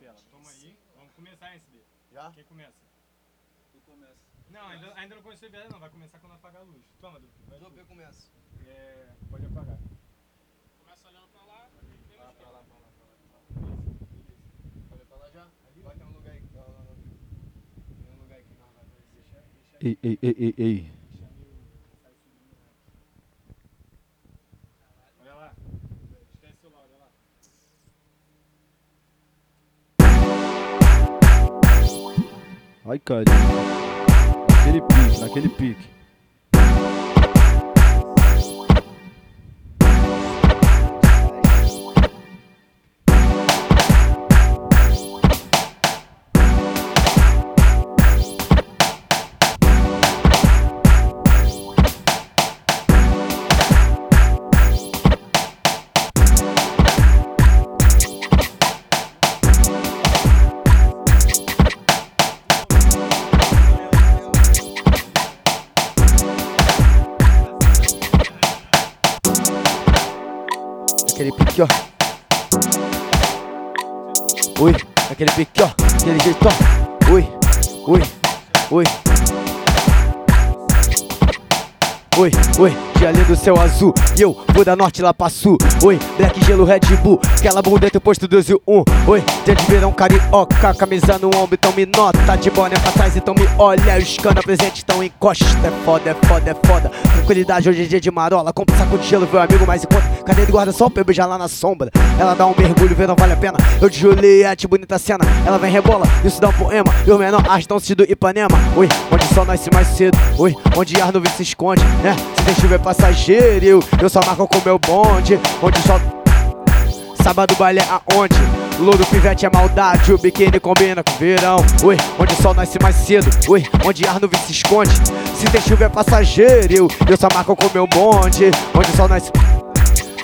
lapela. Toma aí. Vamos começar, SB. Já? Quem começa? Tu começa. Não, ainda, ainda não começou a viagem, não. Vai começar quando apagar a luz. Toma. Vai tu. eu começo. É, pode apagar. Começa olhando pra lá, Pra lá, pra lá, pra lá, pra lá. Beleza. Olha pra lá já? Ali? Vai ter um lugar aí. Tem um lugar não vai Ei, ei, ei, ei, ei. Ai, carinho. Naquele pique, naquele pique. Céu azul. E eu vou da norte lá pra sul. Oi, black gelo Red Bull. Aquela bunda teu posto 12 e 1 Oi, dia de verão carioca Camisa no ombro, então me nota. De boné pra trás, então me olha. Os cana presente, então encosta. É foda, é foda, é foda. Tranquilidade, hoje é dia de marola. Compra um saco de gelo, meu amigo em conta Cadê de guarda-sol pra eu beijar lá na sombra. Ela dá um mergulho, vê, não vale a pena. Eu de Juliette, bonita cena. Ela vem rebola, isso dá um poema. E o menor arrastão-se do Ipanema. Oi, onde o sol nasce mais cedo. Oi, onde ar nuvem se esconde, né? Chuva é passageiro Eu, eu só marco com meu bonde Onde sol... Sábado baile é aonde? Louro pivete é maldade, o biquíni combina com verão. Oi, onde o sol nasce mais cedo. Oi, onde ar nuvem se esconde. Se tem chuva é passageiro, eu, eu só marco com meu bonde. Onde o sol nasce.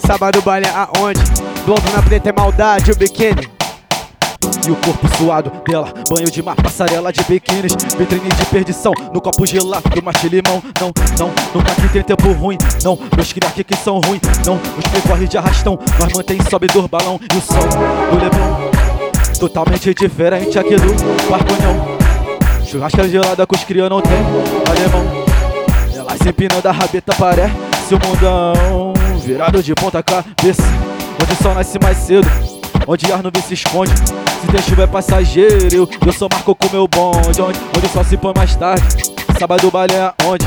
Sábado baile é aonde? Blondo na preta é maldade, o biquíni. E o corpo suado dela, banho de mar, passarela de biquínis, vitrine de perdição, no copo gelado, macho limão. Não, não, nunca aqui tem tempo ruim. Não, meus cria aqui que são ruim. Não, os que corre de arrastão, nós mantém sobe do balão e o som do Leblon. Totalmente diferente aqui do Barconhão. Churrasca gelada com os cria não tem alemão. Ela se empina da rabeta, parece o mundão. Virado de ponta cabeça, onde o sol nasce mais cedo. Onde ar nuvem se esconde? Se tem chuva é passageiro Eu, eu só marco com meu bonde. Onde, onde sol se põe mais tarde Sábado baile é onde?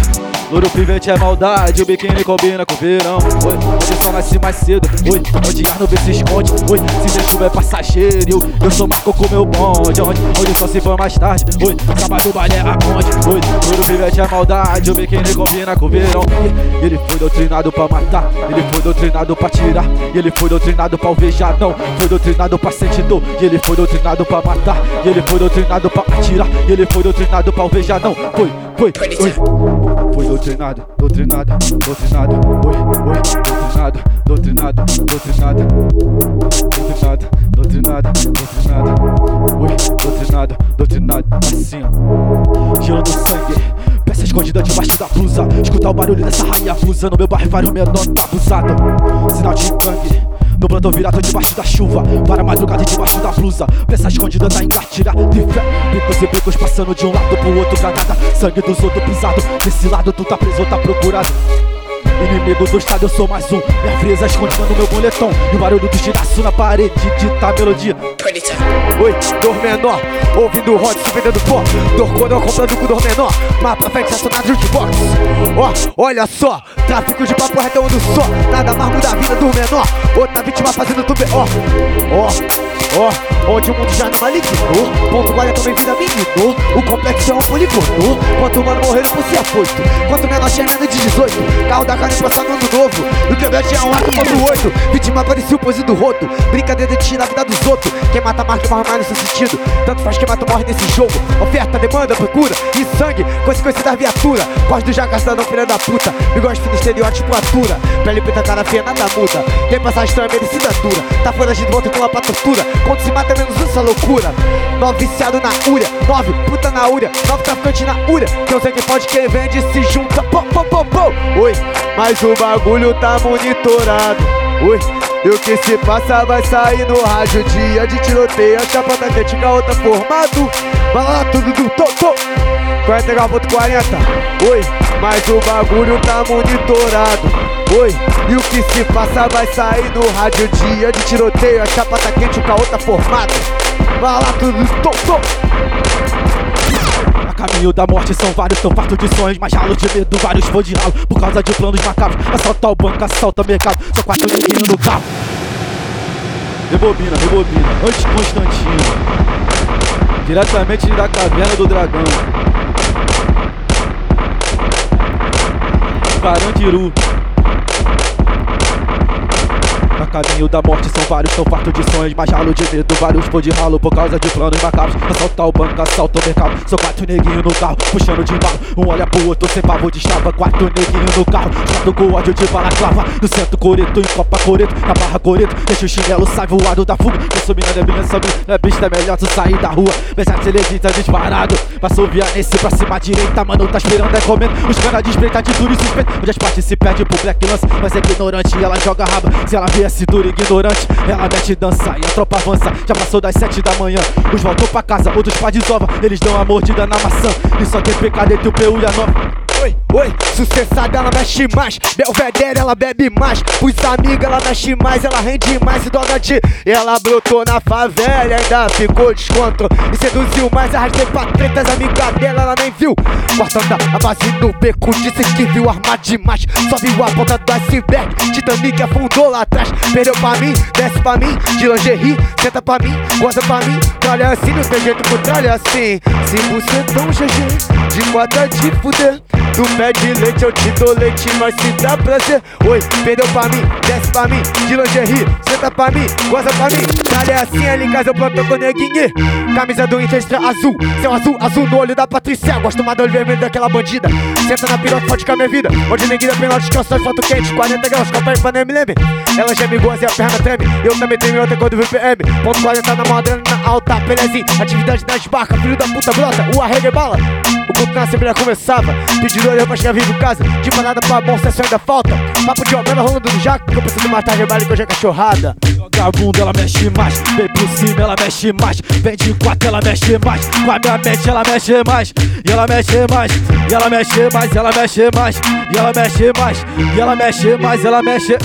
Louro pivete é maldade, o biquíni combina com o verão. Oi, o sol nasce mais cedo. Oi, onde ar nuvem se esconde. Oi, se tem chuva é passageiro. Eu, sou marco com meu bonde. Onde, onde sol se põe mais tarde. Oi, sábado baile é aonde? Oi, louro pivete é maldade, o biquíni combina com o verão. E ele foi doutrinado pra matar, ele foi doutrinado pra tirar. E ele foi doutrinado pra alvejar, não. Foi doutrinado pra sentir dor. E ele foi doutrinado pra matar. E ele foi doutrinado pra atirar. E ele foi doutrinado pra alvejar, não. Foi, foi, oi. Foi doutrinado, doutrinado, doutrinado, oi, oi, doutrinado, doutrinado, doutrinado, doutrinado, doutrinado, doutrinado, oi, doutrinado, doutrinado, assim, ó, gelando sangue, peça escondida debaixo da blusa, escutar o barulho dessa rainha abusa, no meu bairro vários menor tá abusado, sinal de gangue. No plantão virado debaixo da chuva. Para a madrugada debaixo da blusa. Peça escondida da engatilha de fé. Bicos e bicos passando de um lado pro outro Granada, sangue dos outros pisado. Desse lado tu tá preso ou tá procurado Inimigo do estado, eu sou mais um. Minha fresa escondida no meu boletom. E o barulho do giraço na parede dita a melodia. Oi, dor menor, ouvindo o rock, se vendendo pó Dor coroa comprando com dor menor. Mas pra frente estacionado jukebox. Ó, olha só, tráfico de papo reto onde só. Nada mais muda a vida do menor. Outra vítima fazendo tudo ó Ó, ó, onde o mundo já não malignou Ponto guarda também vida menino. O complexo é um poligono Quanto mano morreram por ser afoito. Quanto menor tinha menos de 18 Carro da carne passando ano novo. E o quebrante é um arco ponto 8 Vítima parecia o pose do rodo. Brincadeira de tirar a vida dos outros. Quem mata marca morre mais nesse sentido. Tanto faz quem mata morre nesse jogo. Oferta, demanda, procura. E sangue, consequência da viatura. Pós do jacaçadão, filha da puta. Bigode fino, estereótipo, atura Pele preta, cara feia, nada muda. Tem passagem, é merecida dura Tá fora de volta com lá pra tortura. Quando se mata, menos essa loucura. Nove viciado na úria. Nove puta na úria. Nove traficante na úria. Que eu sei que pode quem vende se junta. Pô, pô, pô, pô. Oi, mas o bagulho tá monitorado. Oi, E o que se passa vai sair no rádio. Dia de tiroteio, a chapa tá quente com a outra formado. Vai lá tudo do to, to 49.40 Oi, mas o bagulho tá monitorado. Oi, e o que se passa vai sair no rádio. Dia de tiroteio, a chapa tá quente com a outra formado. Vai lá tudo do to, caminho da morte são vários, tão farto de sonhos, mas ralo de medo, vários vou de ralo por causa de planos macabros. Assaltar o banco, assalta o mercado, são quatro neguinhos no carro. Rebobina, rebobina, antes Constantino, diretamente da caverna do dragão. Carandiru. A caminho da morte são vários, tão farto de sonhos, mas ralo de medo, vários pôr de ralo por causa de planos macabros. Assaltar o banco, assalta o mercado, são quatro neguinhos no carro, puxando de embalo. Um olha pro outro, sem pavor destrava, quatro neguinhos no carro, chato com ódio de balaclava. No centro coreto, em copa coreto, na barra coreto, deixa o chinelo, sai voado da fuga. Eu sou mina, neblina, sou mina, besta, é melhor tu sair da rua. Pensar se levita disparado, passou via nesse pra cima direita, mano, tá esperando é comendo. Os caras de espreita de tudo e suspeito, onde as partes se perde pro black lance, mas é ignorante, ela joga raba, se ela vê esse duro ignorante, ela mete dança e a tropa avança. Já passou das sete da manhã, uns voltou pra casa, outros pra desova. Eles dão a mordida na maçã. E só tem pecado entre o PU e a nova. Oi, oi, sucessada ela mexe mais. Belvedere ela bebe mais. Os amigos ela mexe mais Ela rende mais. E dona de Ela brotou na favela ainda ficou descontrole E seduziu mais, arrastei pra treta As amigas dela ela nem viu. Cortando a base do beco Disse que viu armado demais. Só viu a ponta do iceberg Titanic afundou lá atrás. Perdeu pra mim, desce pra mim De lingerie, senta pra mim Goza pra mim, tralha assim Não tem jeito pro tralha assim. Se você tão GG De quadra de fuder Tu pede leite, eu te dou leite, mas se dá prazer. Oi, perdeu pra mim, desce pra mim. De lingerie, senta pra mim, goza pra mim. Dale assim, ali em casa eu planto com neguinho. Camisa do Inter azul. Céu azul, azul no olho da Patrícia. Gosto mais do olho vermelho daquela bandida. Senta na piroca, pode ficar minha vida. Onde neguinha pênalti, calções, foto quente 40 graus, copa e panema, leme Ela geme goza e a perna treme. Eu também tenho outra cor do VPM Ponto 40 na moderna, na alta, pelezinho Atividade nas barcas, filho da puta brota. O arrega e bala o culto na Assembleia começava. Pedindo olhou pra chegar vivo casa. De parada pra bom, sessão ainda falta. Papo de obra rolando no jaco. Que eu preciso matar rebale que hoje é cachorrada. A bunda, ela mexe mais por cima, ela mexe mais Vem de quatro, ela mexe mais Com a minha mente, ela mexe mais E ela mexe mais E ela mexe mais, ela mexe mais E ela mexe mais E ela mexe mais, ela mexe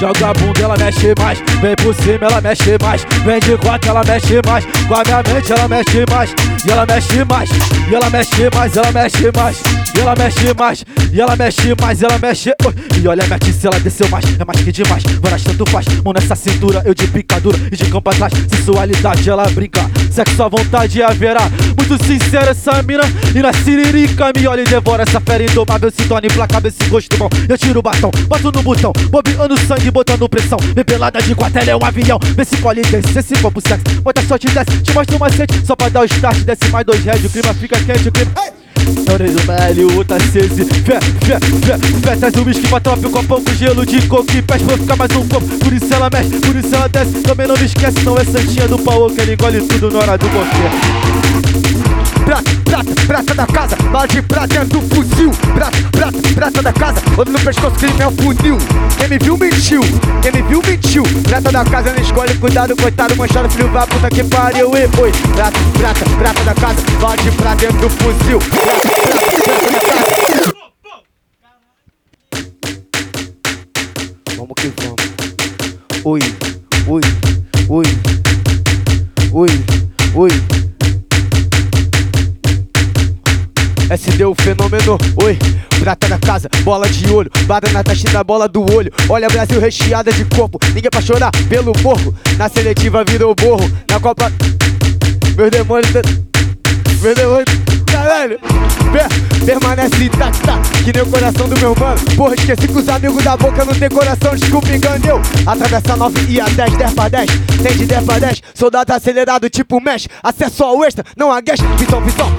Joga a bunda, ela mexe mais Vem por cima, ela mexe mais Vem de quatro, ela mexe mais Com a minha mente, ela mexe mais E ela mexe mais E ela mexe mais, ela mexe mais E ela mexe mais E ela mexe mais, ela mexe E olha a tiça, ela desceu mais É mais que demais, várias tanto faz Mão nessa cintura, eu de picadura E de campo atrás, sensualidade ela brinca. Sexo à vontade haverá Muito sincera essa mina. E na siririca me olha e devora essa fera indomável. Se torna implacável esse gosto bom Eu tiro o batom, boto no botão. Bobeando sangue, botando pressão. Vem pelada de quatro, ela é um avião. Vê se colhe desce, se for pro sexo. Bota sorte desce, te mostra um macete. Só pra dar o start, desce mais dois heads O clima fica quente, o clima... Nariz do Meli, o tá acese Fé, fé, fé, fé Traz o whisky pra tropa, o copão com gelo de coco E pés pra ficar mais um pouco. Por isso ela mexe, por isso ela desce. Também não me esquece, não é santinha do pau Que ele engole tudo na hora do buffet Prata, prata, prata da casa. Bala de prata dentro do fuzil. Prata, prata, prata da casa. Outro no pescoço, crime é o funil. Quem me viu, mentiu. Quem me viu, mentiu. Prata da casa, não escolhe, cuidado, coitado Manchado, filho, vá, puta que pariu. E foi. Prata, prata, prata da casa. Bala de prata dentro do fuzil. Prata, prata, prata da casa Vamos que vamos. Oi, oi SD o fenômeno, oi, prata na casa, bola de olho, bada na taxa da bola do olho. Olha Brasil recheada de corpo, ninguém pra chorar pelo morro. Na seletiva virou borro, na Copa. Meus demônios. Meus demônios. Caralho, per, permanece intacta, que nem o coração do meu mano. Porra, esqueci que os amigos da boca não tem coração, desculpa, enganeu. Atravessa 9 e a 10, 10 pra 10. Tem de 10 pra 10, soldado acelerado tipo mesh. Acesso ao extra, não a guest, visão, visão.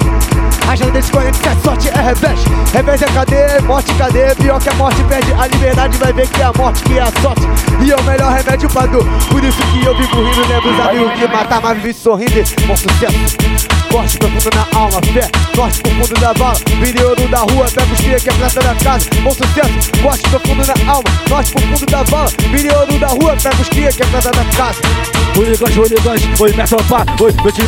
Agenda de 47, sorte é revés Revés é cadê? Morte, cadê? Pior que a morte perde. A liberdade Vai ver que é a morte que é a sorte. E é o melhor remédio pra dor. Por isso que eu vivo rindo Lembro os amigos que matar, mas vivi sorrindo. Bom sucesso. Corte profundo na alma, fé, norte profundo da bala. Vire ouro da rua, pega os que é prata da casa. Bom sucesso, corte profundo na alma, norte profundo da bala. Vire ouro da rua, pega os que é prata da casa. Hooligans, hooligans, oi minha tropa, oi meu time,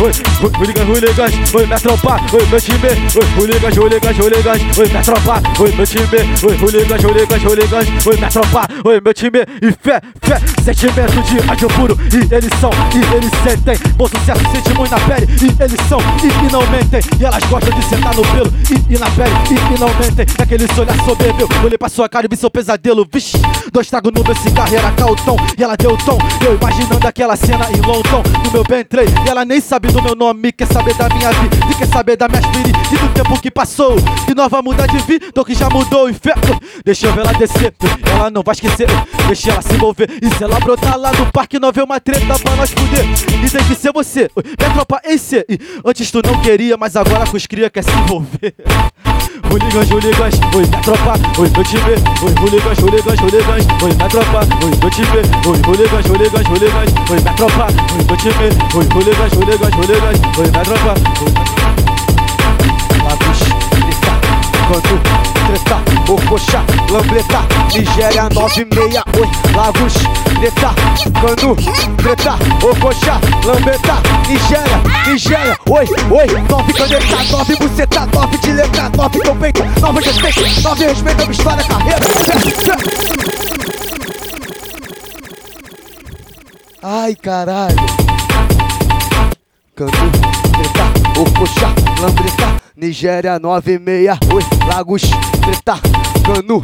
oi hooligans, hooligans, oi minha tropa, oi meu time, oi hooligans, hooligans, hooligans, oi minha tropa, oi meu time, oi hooligans, hooligans, hooligans, oi minha tropa, oi meu time. E fé, fé, sentimento de ódio puro. E eles são, e eles sentem, bom sucesso sente muito na pele. E eles são, e, e não mentem, e elas gostam de sentar no pelo. E, e na pele. E, e não mentem, naquele olhar soberbio, olhei pra sua cara e vi seu pesadelo, vixe, dois tragos no meu cigarro era caltão, e ela deu tom, eu imaginando aquela cena em London No meu Bentley E ela nem sabe do meu nome. Quer saber da minha vida. E quer saber das minhas feridas E do tempo que passou E nós vamos mudar de vida que já mudou e fé Deixa eu ver ela descer Ela não vai esquecer Deixa ela se envolver E se ela brotar lá no parque Não vê uma treta pra nós fuder E tem que ser você Minha tropa em C E Antes tu não queria Mas agora com os cria quer se envolver Hooligans, hooligans, oi minha tropa, oi meu time, oi hooligans, hooligans, hooligans, oi minha tropa, oi meu time, oi hooligans, hooligans, hooligans, oi minha tropa, oi meu time, oi hooligans, hooligans, hooligans, oi minha tropa, oi Lagos, canto, treta, ocoxa, lambreta, Nigéria 96, oi, Lagos, grita, cano, treta, ocoxa, lambreta, Nigéria, Nigéria, oi, oi, nove caneta, nove buceta, nove de letra, nove teu peito, nove respeito, nove respeito, nova história, carreira. Ai, caralho. Canto, treta, ocoxa, lambreta, Nigéria 96, oi, Lagos, treta, cano,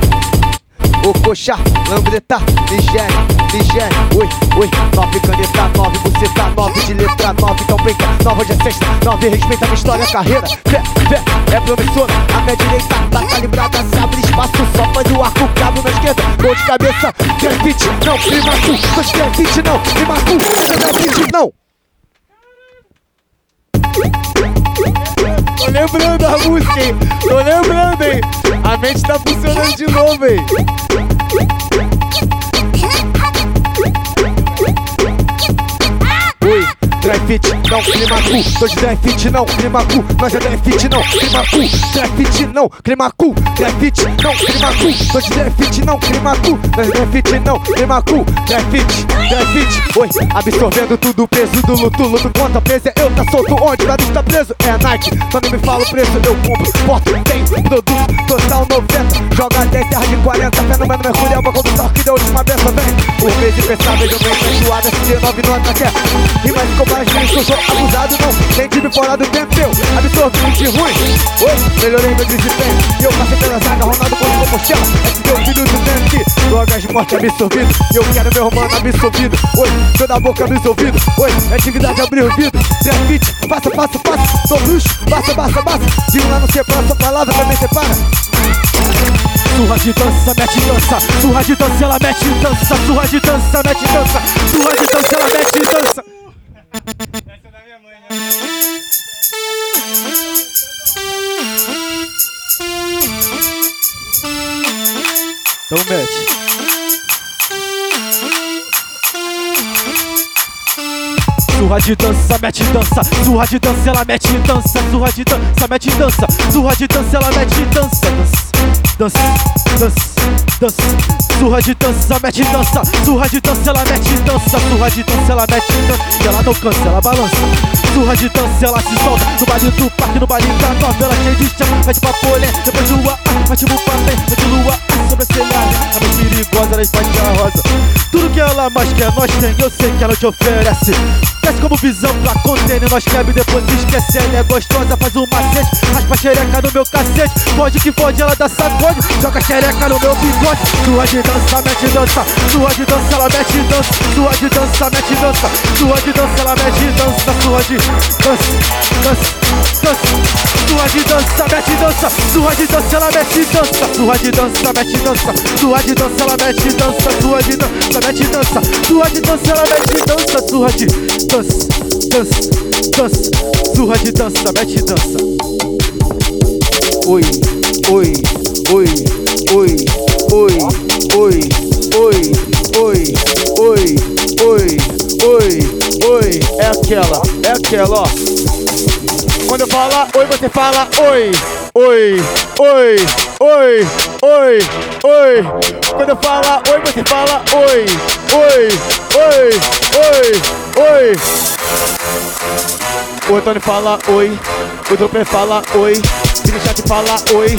ocoxa, lambreta, Nigéria, Nigéria, oi, oi, nove caneta, nove buceta, nove de letra, nove então brinca, nova de sexta, nove respeita minha história, carreira, fé, fé, é promissora, a minha direita tá calibrada, se abre espaço, só faz o arco, cabo na esquerda, gol de cabeça, grafite, não, tu, dois grafite não, clima tu, grafite não. Tô lembrando a música, hein? Tô lembrando, hein? A mente tá funcionando de novo, hein? Dry fit, não, clima cu. Tô de dry fit, não, clima cu. Nós é dry fit, não, clima cu. Dry fit, não, clima cu. Dry fit, não, clima cu. Tô de dry fit, não, clima cu. Nós é dry fit, não, clima cu. Dry fit, dry fit. Oi, absorvendo tudo peso do luto. Luto contra peso, é eu tá solto onde? Nada está preso. É a Nike, não me fala o preço. Eu compro, porto, tem produto total 90. Joga 10, terra de 40. Fenômeno Mercúrio, é uma condução que deu última benção. Vem, por mês de pensar, vejo bem feijoada. SD9 nota quer. Rima de combate, eu sou abusado, não. Nem time fora do tempo, eu absorvi de ruim. Oi, melhorei meu desempenho. Eu passei pela zaga, Ronaldo com o Compostela. É que meu filho do tempo. Drogas de morte absorvido. Eu quero meu mano absorvido. Oi, toda a boca absorvido. Oi, atividade abrir o vidro. Grafite, passa, passa, passa. Sou luxo, passa, passa, passa. Digo lá não separa, sua palavra também separa. Surra de dança, mete dança, surra de dança, ela mete dança, surra de dança, mete dança, surra de dança, ela mete dança. Essa é da minha mãe, né? Então mete. Surra de dança, mete dança, surra de dança, ela mete dança, surra de dança, mete dança, surra de dança, ela mete dança, dança, dança, dança, dança, surra de dança, mete dança, surra de dança, ela mete dança, surra de dança, ela mete dança, ela não cansa, ela balança, surra de dança, ela se solta, no baile do parque, no baile da novela, cheio de chama, vai de papolé, depois de lua, vai de papé, vai de lua, sobrancelhada, a mais perigosa, ela a rosa, tudo que ela mais quer, nós tem, eu sei que ela te oferece. Desce como visão pra container, nós quebra e depois se esquece. Ela é gostosa, faz um macete, raspa a xereca no meu cacete. Pode que pode, ela dá sacode, joga a xereca no meu bigode. Sua de dança, mete dança, sua de dança, ela mete dança, sua de dança, mete dança, sua de dança, ela mete dança, sua de dança, dança, dança, sua de dança, mete dança, sua de dança, ela mete dança, sua de dança, mete dança, sua de dança, ela mete dança, sua de dança, mete dança, sua de dança, ela mete dança, sua de dança, dança, dança, surra de dança, mete dança. Oi, oi, oi, oi, oi, oi, oi, oi, oi, oi, oi, oi, é aquela, é aquela, ó. Quando eu falar oi, você fala oi. Oi, oi, oi, oi, oi. Quando eu falar oi, você fala oi. Oi, oi, oi, oi. O Antônio fala oi. O Doppler fala oi. O chat fala oi.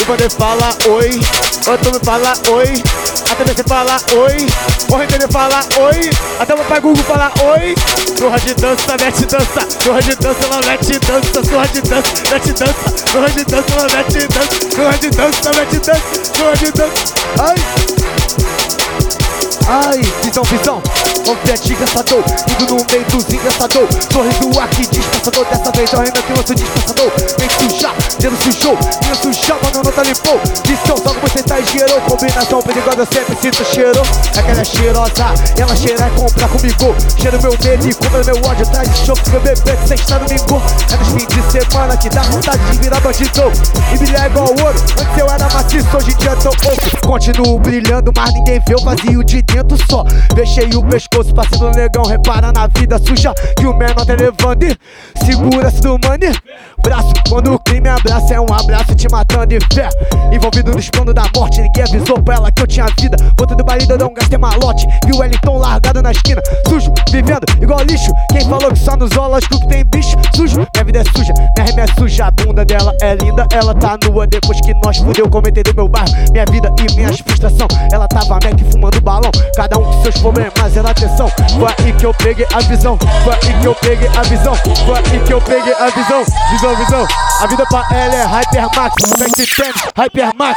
O Vander fala oi. O Antônio fala oi. A TVC fala oi. O Rentener fala oi. Até o papai Google fala oi. Surra de dança, mete dança. Surra de dança, ela mete dança. Surra de dança, mete dança. Surra de dança, ela mete dança. Surra de dança, mete dança. Surra de dança. Ai. Ai, visão, visão, confete engraçador Tudo no meio dos engraçador. Sorriso aqui dispensador Dessa vez eu ainda tenho outro dispensador Vem sujar, dentro sujou Vem sujar, mano, não tá limpou Missão, só que você tá esgueirou Combinação perigosa, eu sempre sinto cheiro. É que ela é cheirosa, ela cheira e compra comigo. Cheiro meu medo e compra meu ódio Traz choque, meu bebê, sexta domingo. É nos fins de semana que dá vontade de virar bandido. E brilhar igual ouro Antes eu era maciço, hoje em dia tô oco Continuo brilhando, mas ninguém vê o vazio de dentro só. Fechei o pescoço, passando negão Repara na vida suja que o menor tá levando e Segura-se do money Braço, quando o crime abraça É um abraço te matando e fé. Envolvido nos planos da morte Ninguém avisou pra ela que eu tinha vida. Volta do eu um gastei malote. E o Wellington largado na esquina. Sujo, vivendo igual lixo. Quem falou que só nos lógico que tem bicho Sujo, minha vida é suja Minha rima é suja, a bunda dela é linda Ela tá nua. Depois que nós fudeu Comentei do meu bairro, minha vida e minhas frustração. Ela tava Mac fumando balão. Cada um com seus problemas, era atenção. Foi aí que eu peguei a visão. Foi aí que eu peguei a visão. Foi aí que eu peguei a visão. Visão, visão. A vida pra ela é Hypermax Max Ten, Hypermax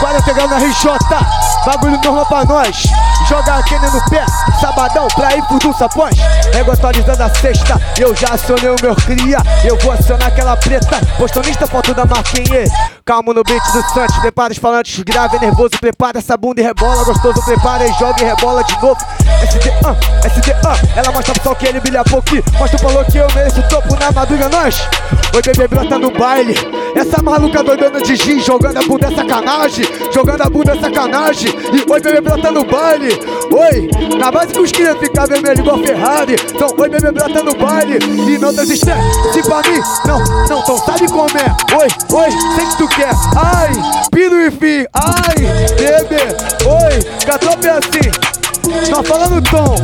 Quarenta na RJ, bagulho normal pra nós. Joga a Kenny no pé, sabadão pra ir por do sapões. Nego atualizando a sexta, eu já acionei o meu cria. Eu vou acionar aquela preta, postonista, foto da Marquinhos. Calmo no beat do Santos, prepara os falantes, grave, nervoso, prepara essa bunda e rebola. Gostoso, prepara e joga e rebola de novo. SD, uh, SD, uh, ela mostra pro sol que ele brilha pouquinho. Mostra pro falou que eu mereço topo na madruga, nós. Oi, bebê, brota no baile. Essa maluca doidona de giz, jogando a bunda é sacanagem. Jogando a bunda é sacanagem. E oi, bebê, brota no baile. Oi, na base que os cria ficar vermelho igual Ferrari. Então, oi, bebê, brota no baile. E não desiste, se pra mim, não, não, então sabe como é. Oi, oi, que tu quer. Ai, pino e fim. Ai, bebê, oi, catrope é assim. Tô falando tom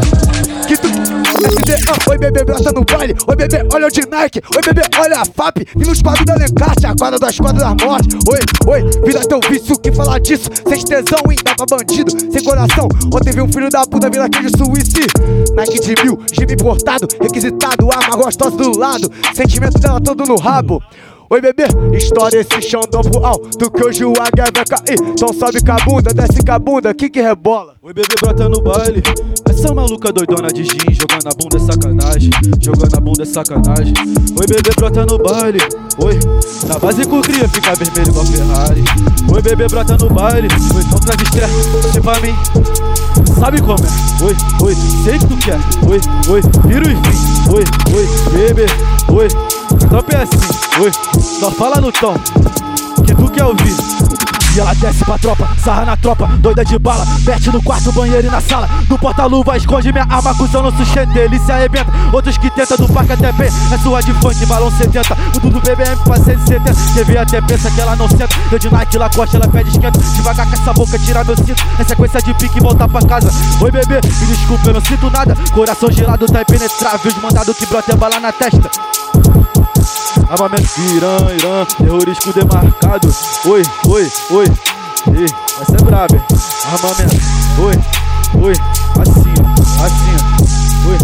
que tu SD, ah, oi bebê, brota no baile. Oi bebê, olha o de Nike. Oi bebê, olha a FAP. E nos quadros da Lencate, a quadra das quadras da morte. Oi, oi, vira teu vício que falar disso. Sem tesão, hein, dá pra bandido Sem coração, ontem vi um filho da puta Vila aqui de Suíça. Nike de mil, Jeep importado Requisitado, arma gostosa do lado. Sentimento dela todo no rabo Oi bebê, estoura esse chão pro alto Que hoje o águia vai cair. Então sobe com a bunda, desce com a bunda, que que rebola. Oi bebê, brota no baile. Essa maluca doidona de gin Jogando a bunda é sacanagem. Jogando a bunda é sacanagem. Oi bebê, brota no baile. Oi, na base com cria fica vermelho igual Ferrari. Oi bebê, brota no baile. Oi, então traz estresse, se pra mim. Sabe como é? Oi, oi, sei que tu quer. Oi, oi, vira fim. Oi, oi, bebê, oi Top é assim, oi, só fala no tom Que tu quer ouvir ela desce pra tropa, sarra na tropa, doida de bala, mete no quarto, banheiro e na sala. Do porta-luva, esconde minha arma, cuzão não sustenta, ele se arrebenta. Outros que tenta do parque até bem, é sua de funk, balão 70. O do BBM pra 170, TV até pensa que ela não senta. Eu de Nike, Lacoste, ela pede esquenta. Devagar com essa boca, tira meu cinto. É sequência de pique e voltar pra casa. Oi bebê, me desculpa, eu não sinto nada. Coração gelado, tá impenetrável. Os mandado que brota é bala na testa. Armamento Irã, Irã, terrorismo demarcado. Oi, oi, oi. Ei, essa é braba? Armamento. Oi, oi. Assim. Assim. Oi.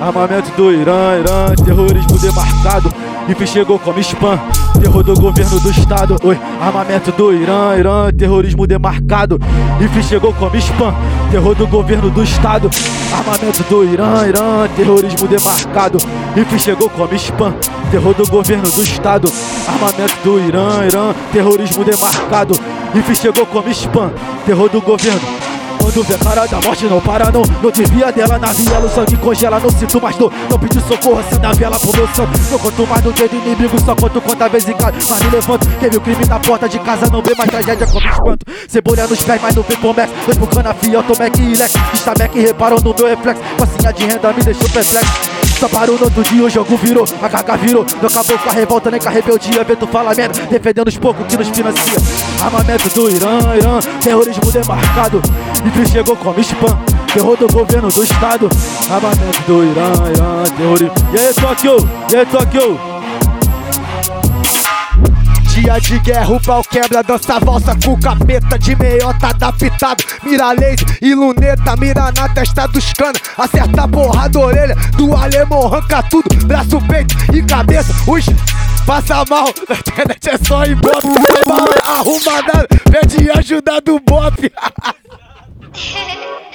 Armamento do Irã, Irã, terrorismo demarcado. IF chegou como spam, terror do governo do estado. Oi, armamento do Irã, Irã, terrorismo demarcado. IF chegou como spam, terror do governo do estado. Armamento do Irã, Irã, terrorismo demarcado. IF chegou como spam, terror do governo do estado. Armamento do Irã, Irã, terrorismo demarcado. IF chegou como spam, terror do governo. Quando vê cara da morte não para não. Não desvia dela na viela, o sangue congela Não sinto mais dor, não pedi socorro Acenda a vela pro meu sangue. Não conto mais do dedo inimigo, só conto quanta vez casa. Mas me levanto, quem viu crime na porta de casa Não vê mais tragédia como espanto. Cebolha nos pés, mas não vê começo. Dois por cana fia, Tomec e Lex Está Mac reparam no meu reflexo. Passinha de renda me deixou perplexo só parou no outro dia, o jogo virou, a carga virou. Não acabou com a revolta, nem com a rebeldia. Tu fala merda, defendendo os poucos que nos financia. Armamento do Irã, Irã, terrorismo demarcado. E chegou como spam, terror do governo do estado. Armamento do Irã, Irã, terrorismo. E aí, Tóquio? E aí, Tóquio? Dia de guerra, o pau quebra, dança valsa com capeta de meiota adaptado. Mira laser e luneta, mira na testa dos cana. Acerta a porra da orelha do alemão, arranca tudo, braço, peito e cabeça. Ux, passa mal, na internet é só ibope. Mal, arruma nada, pede ajuda do bop. Jamaica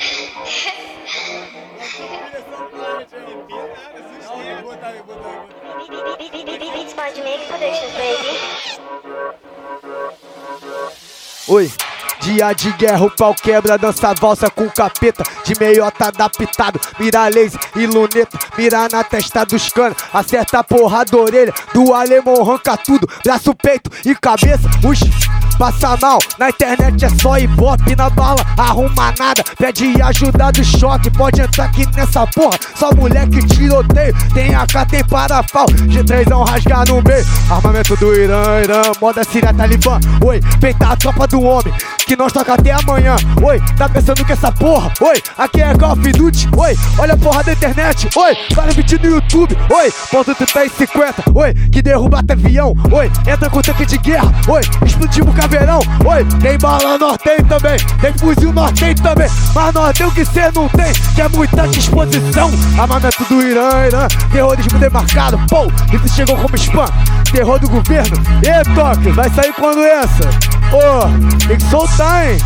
Productions, baby. Oi. Dia de guerra, o pau quebra, dança valsa com capeta. De meiota adaptado, mira laser e luneta. Mira na testa dos canos, acerta a porra da orelha. Do alemão arranca tudo, braço, peito e cabeça. Uxi, passa mal, na internet é só ibope Na bala, arruma nada, pede ajuda do choque Pode entrar aqui nessa porra, só moleque tiroteio Tem AK, tem parafal, G3 não rasgar no meio Armamento do Irã, Irã, moda síria talibã Oi, peita a tropa do homem que nós toca até amanhã. Oi, tá pensando que essa porra? Oi, aqui é Call of Duty. Oi, olha a porra da internet. Oi, para vídeo no YouTube. Oi, ponto 350. Oi, que derruba até avião. Oi, entra com tanque de guerra. Oi, explodimos caveirão. Oi, tem bala norteio também. Tem fuzil norteio também. Mas norteio que cê não tem, que é muita disposição. Armamento do Irã, Irã. Terrorismo demarcado. Pô, isso chegou como spam. Terror do governo. E toque, vai sair quando essa? Ô, oh, tem que soltar, hein?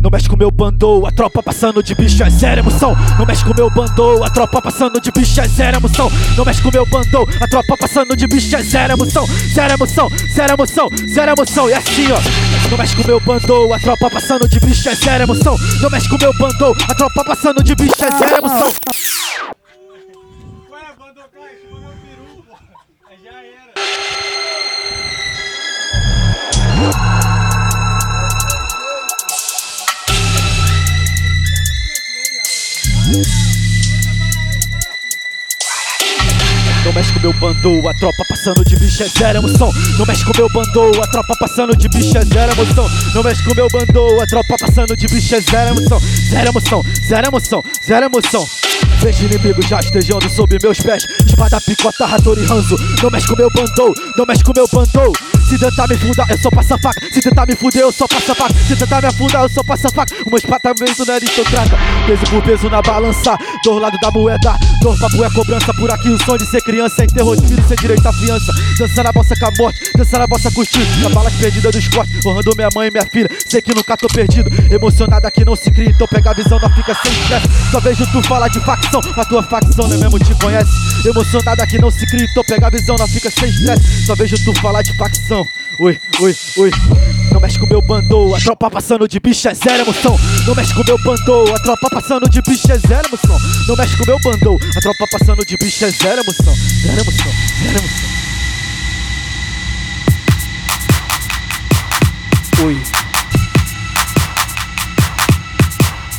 Não mexe com meu bandou, a tropa passando de bicho é zero emoção. Não mexe com meu bandou, a tropa passando de bicho é zero emoção. Não mexe com meu bandou, a tropa passando de bicho é zero emoção. Zero emoção, zero emoção, zero emoção. E assim ó. Não mexe com meu bandou, a tropa passando de bicho é zero emoção. Não mexe com meu bandou, a tropa passando de bicho é zero emoção. Ué, mandou cair, chegou meu peru. Aí já era. Não mexe com meu bandou, a tropa passando de bicho é zero emoção. Não mexe com meu bandou, a tropa passando de bicho é zero emoção. Não mexe com meu bandou, a tropa passando de bicho é zero emoção. Zero emoção, zero emoção, zero emoção. Vejo inimigo já estejando sob meus pés. Espada, picota, e ranzo Não mexe com meu bandou, não mexe com meu bandou Se tentar me fundar, eu só passo a faca Se tentar me fuder, eu só passo a faca Se tentar me afundar, eu só passo a faca Uma espada mesmo é aristocrata Peso por peso na balança. Do lado da moeda. Dor papo é cobrança. Por aqui o som de ser criança. É enterro de filho sem direito à fiança. Dançar na bossa com a morte. Dançar na bossa com os tiros Na balas perdidas dos cortes. Honrando minha mãe e minha filha. Sei que nunca tô perdido. Emocionado aqui não se cria. Então pega a visão, não fica sem estresse. Só vejo tu falar de facção A tua facção nem mesmo? Te conhece? Emocionado aqui não se cria Então pega a visão, não fica sem estresse. Só vejo tu falar de facção. Ui, ui, ui. Não mexe com meu bandou A tropa passando de bicho é zero emoção. Não mexe com meu bandou A tropa passando de bicho é zero emoção. Não mexe com meu bandou A tropa passando de bicho é zero emoção. Zero emoção, zero emoção. Oi.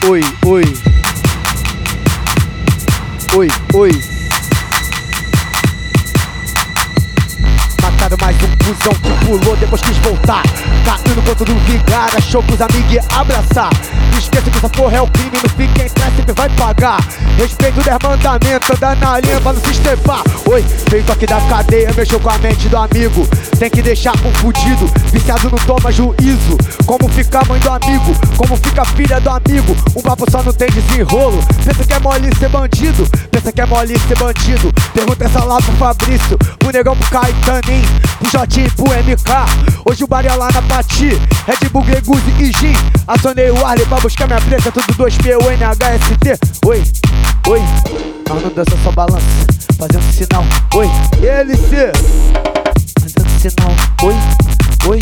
Oi, oi. Oi, oi. Mataram mais um cuzão que pulou, depois quis voltar. Caindo contra do vigar, achou que os amigos iam abraçar. Esqueça que essa porra é o crime, no fim quem traz sempre vai pagar. Respeito dos mandamentos, anda na linha pra não se estrepar. Oi, feito aqui da cadeia, mexeu com a mente do amigo. Tem que deixar um fudido, viciado não toma juízo. Como fica mãe do amigo, como fica filha do amigo. Um papo só não tem desenrolo. Pensa que é mole ser bandido, pensa que é mole ser bandido. Pergunta essa lá pro Fabrício, pro negão pro Caetaninho, pro Jotinho e pro MK. Hoje o bar é lá na Pati, Red Bull, Greguzi e Gin. Acionei o Arley pra buscar minha preta, tudo 2P, o NHST. Oi, oi, mas não dança só balança, fazendo sinal. Oi, LC, fazendo sinal. Oi, oi,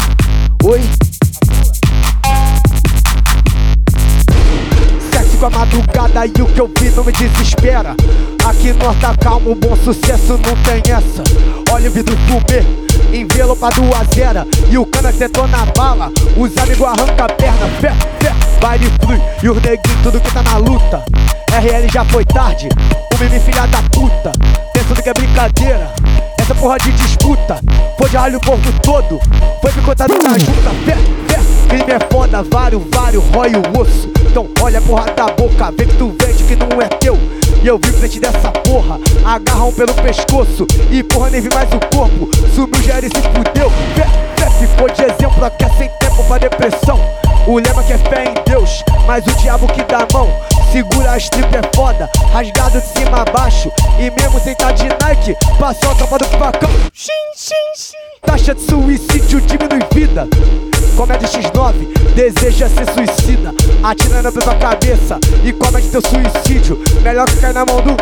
oi. Sigo a madrugada e o que eu vi não me desespera. Aqui nós tá calmo, bom sucesso não tem essa. Olha o vidro fumê, envelopado a zero. E o cana sentou na bala, os amigos arrancam a perna. Fé, fé, baile flui e os neguinhos tudo que tá na luta. RL já foi tarde, o mimi filha da puta. Pensando que é brincadeira, essa porra de disputa. Foi de ralho o corpo todo, foi picotado na junta. Fé, fé, crime é foda, vários, vários, rói o osso. Então olha a porra da boca, vê que tu vende que não é teu. Eu vi frente dessa porra, agarram pelo pescoço. E porra, nem vi mais o corpo. Sumiu, já e se fudeu. Fé, ficou de exemplo aqui é sem tempo pra depressão. O lema que é fé em Deus, mas o diabo que dá a mão. Segura a strip é foda, rasgado de cima a baixo. E mesmo sem tá de Nike, passou a tropa do facão. Xim, xim, xim. Taxa de suicídio diminui vida. Comédia X9, deseja ser suicida. Atira na tua cabeça e comete teu suicídio. Melhor que cair na mão do